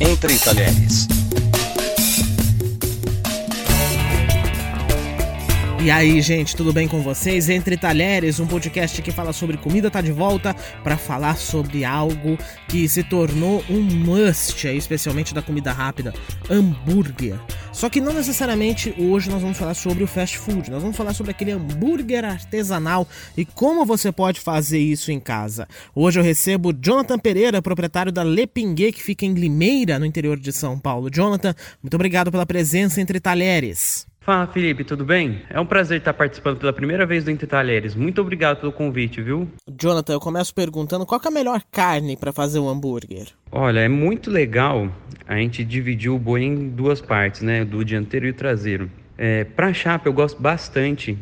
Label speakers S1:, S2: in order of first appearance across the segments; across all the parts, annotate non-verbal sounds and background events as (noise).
S1: Entre Talheres.
S2: E aí, gente, tudo bem com vocês? Entre Talheres, um podcast que fala sobre comida, tá de volta para falar sobre algo que se tornou um must, especialmente da comida rápida, hambúrguer. Só que não necessariamente hoje nós vamos falar sobre o fast food, nós vamos falar sobre aquele hambúrguer artesanal e como você pode fazer isso em casa. Hoje eu recebo Jonathan Pereira, proprietário da Lepingue, que fica em Limeira, no interior de São Paulo. Jonathan, muito obrigado pela presença entre Talheres.
S3: Fala Felipe, tudo bem? É um prazer estar participando pela primeira vez do Entre Talheres. Muito obrigado pelo convite, viu?
S2: Jonathan, eu começo perguntando qual é a melhor carne para fazer um hambúrguer?
S3: Olha, é muito legal a gente dividir o boi em duas partes, né? Do dianteiro e o traseiro. É, para chapa, eu gosto bastante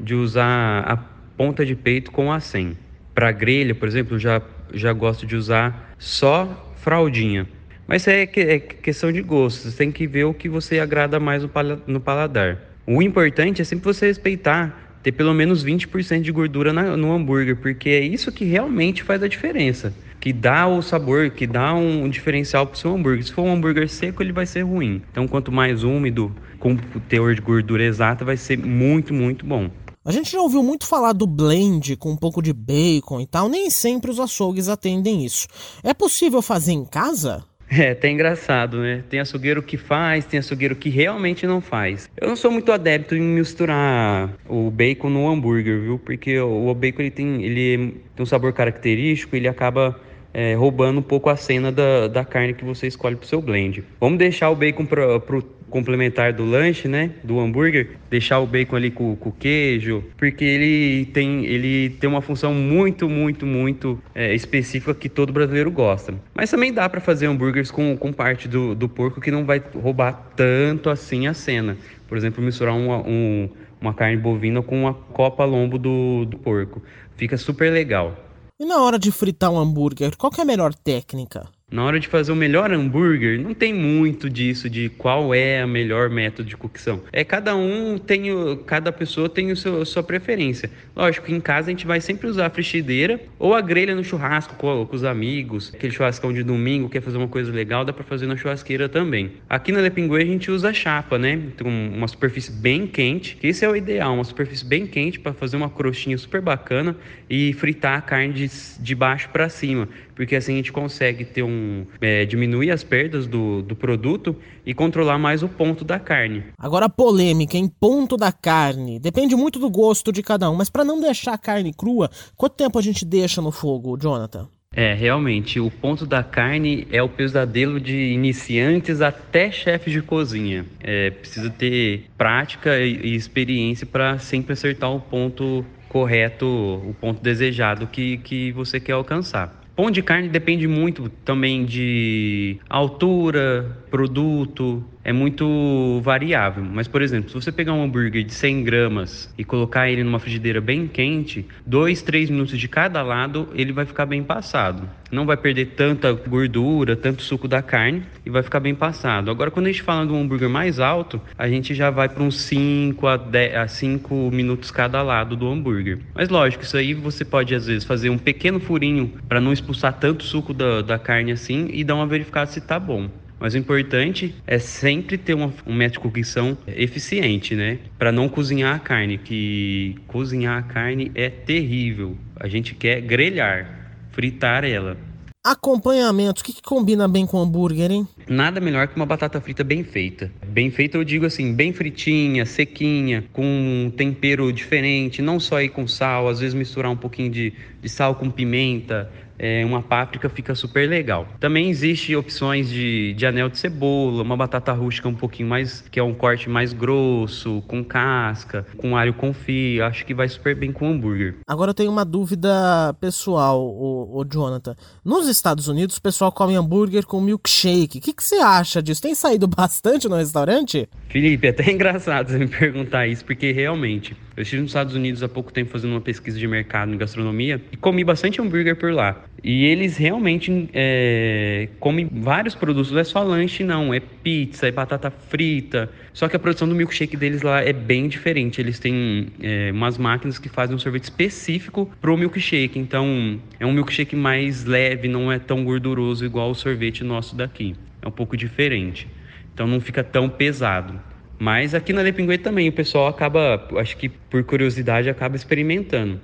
S3: de usar a ponta de peito com a 100. Para grelha, por exemplo, já, já gosto de usar só fraldinha. Mas é, que, é questão de gosto, você tem que ver o que você agrada mais no paladar. O importante é sempre você respeitar, ter pelo menos 20% de gordura na, no hambúrguer, porque é isso que realmente faz a diferença. Que dá o sabor, que dá um diferencial para o seu hambúrguer. Se for um hambúrguer seco, ele vai ser ruim. Então, quanto mais úmido, com teor de gordura exata, vai ser muito, muito bom.
S2: A gente já ouviu muito falar do blend com um pouco de bacon e tal, nem sempre os açougues atendem isso. É possível fazer em casa?
S3: É, até engraçado, né? Tem açougueiro que faz, tem açougueiro que realmente não faz. Eu não sou muito adepto em misturar o bacon no hambúrguer, viu? Porque o bacon ele tem, ele tem um sabor característico, ele acaba é, roubando um pouco a cena da, da carne que você escolhe para o seu blend. Vamos deixar o bacon para o complementar do lanche, né? Do hambúrguer, deixar o bacon ali com, com queijo, porque ele tem, ele tem uma função muito, muito, muito é, específica que todo brasileiro gosta. Mas também dá para fazer hambúrgueres com, com parte do, do porco que não vai roubar tanto assim a cena. Por exemplo, misturar uma, um, uma carne bovina com uma copa lombo do, do porco. Fica super legal.
S2: E na hora de fritar um hambúrguer, qual é a melhor técnica?
S3: Na hora de fazer o melhor hambúrguer, não tem muito disso de qual é a melhor método de cocção. É cada um tem o, cada pessoa tem o seu, sua preferência. Lógico que em casa a gente vai sempre usar a frigideira ou a grelha no churrasco com, com os amigos, aquele churrascão de domingo, quer fazer uma coisa legal, dá para fazer na churrasqueira também. Aqui na Lepingue a gente usa chapa, né? Tem uma superfície bem quente, que esse é o ideal, uma superfície bem quente para fazer uma crostinha super bacana e fritar a carne de, de baixo para cima, porque assim a gente consegue ter um é, diminuir as perdas do, do produto e controlar mais o ponto da carne.
S2: Agora a polêmica em ponto da carne. Depende muito do gosto de cada um, mas para não deixar a carne crua, quanto tempo a gente deixa no fogo, Jonathan?
S3: É, realmente, o ponto da carne é o pesadelo de iniciantes até chefes de cozinha. É, precisa ter prática e experiência para sempre acertar o ponto correto, o ponto desejado que, que você quer alcançar. Pão de carne depende muito também de altura, produto, é muito variável. Mas, por exemplo, se você pegar um hambúrguer de 100 gramas e colocar ele numa frigideira bem quente, 2, 3 minutos de cada lado, ele vai ficar bem passado. Não vai perder tanta gordura, tanto suco da carne e vai ficar bem passado. Agora, quando a gente fala de um hambúrguer mais alto, a gente já vai para uns 5 a, 10, a 5 minutos cada lado do hambúrguer. Mas, lógico, isso aí você pode, às vezes, fazer um pequeno furinho para não expulsar tanto suco da, da carne assim e dar uma verificada se tá bom. Mas o importante é sempre ter uma, um método de cocção eficiente, né? Para não cozinhar a carne, que cozinhar a carne é terrível. A gente quer grelhar, fritar ela.
S2: Acompanhamento, o que, que, combina bem com hambúrguer, hein?
S3: Nada melhor que uma batata frita bem feita. Bem feita, eu digo assim, bem fritinha, sequinha, com um tempero diferente, não só aí com sal, às vezes misturar um pouquinho de, de sal com pimenta, é, uma páprica fica super legal. Também existe opções de, de anel de cebola, uma batata rústica um pouquinho mais, que é um corte mais grosso, com casca, com alho confit, acho que vai super bem com hambúrguer.
S2: Agora eu tenho uma dúvida pessoal, o, o Jonathan. Nos Estados Unidos o pessoal come hambúrguer com milkshake. O que, que você acha disso? Tem saído (laughs) bastante no restaurante?
S3: Felipe, é até (laughs) engraçado você me perguntar isso, porque realmente eu estive nos Estados Unidos há pouco tempo fazendo uma pesquisa de mercado em gastronomia e comi bastante hambúrguer por lá. E eles realmente é, comem vários produtos, não é só lanche, não. É pizza, é batata frita. Só que a produção do milkshake deles lá é bem diferente. Eles têm é, umas máquinas que fazem um sorvete específico pro milkshake. Então, é um milkshake mais leve, não é tão gorduroso igual o sorvete nosso daqui. É um pouco diferente. Então, não fica tão pesado. Mas aqui na Lepinguê também o pessoal acaba, acho que por curiosidade, acaba experimentando.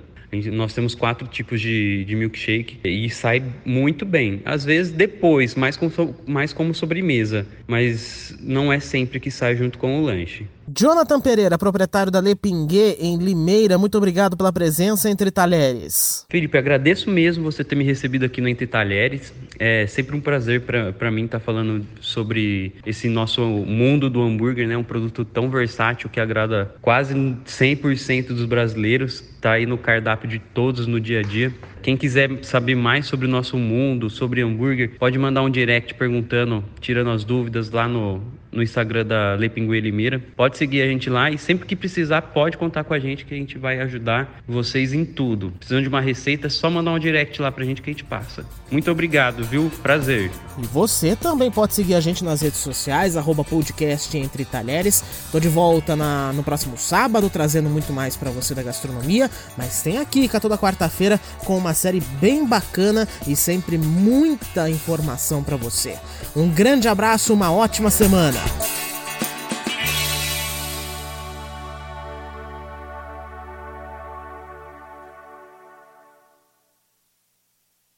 S3: Nós temos quatro tipos de, de milkshake e sai muito bem. Às vezes depois, mais como, mais como sobremesa, mas não é sempre que sai junto com o lanche.
S2: Jonathan Pereira, proprietário da Lepinguê em Limeira, muito obrigado pela presença entre talheres.
S3: Felipe, agradeço mesmo você ter me recebido aqui no Entre Talheres. É sempre um prazer para mim estar tá falando sobre esse nosso mundo do hambúrguer, né? Um produto tão versátil que agrada quase 100% dos brasileiros. Está aí no cardápio de todos no dia a dia. Quem quiser saber mais sobre o nosso mundo, sobre hambúrguer, pode mandar um direct perguntando, tirando as dúvidas lá no, no Instagram da Lepingue Limeira. Pode seguir a gente lá e sempre que precisar, pode contar com a gente que a gente vai ajudar vocês em tudo. Precisando de uma receita, é só mandar um direct lá pra gente que a gente passa. Muito obrigado, viu? Prazer.
S2: E você também pode seguir a gente nas redes sociais, arroba podcast Entre Talheres. Tô de volta na, no próximo sábado, trazendo muito mais para você da gastronomia, mas tem aqui, toda quarta-feira, com uma série bem bacana e sempre muita informação para você. Um grande abraço, uma ótima semana.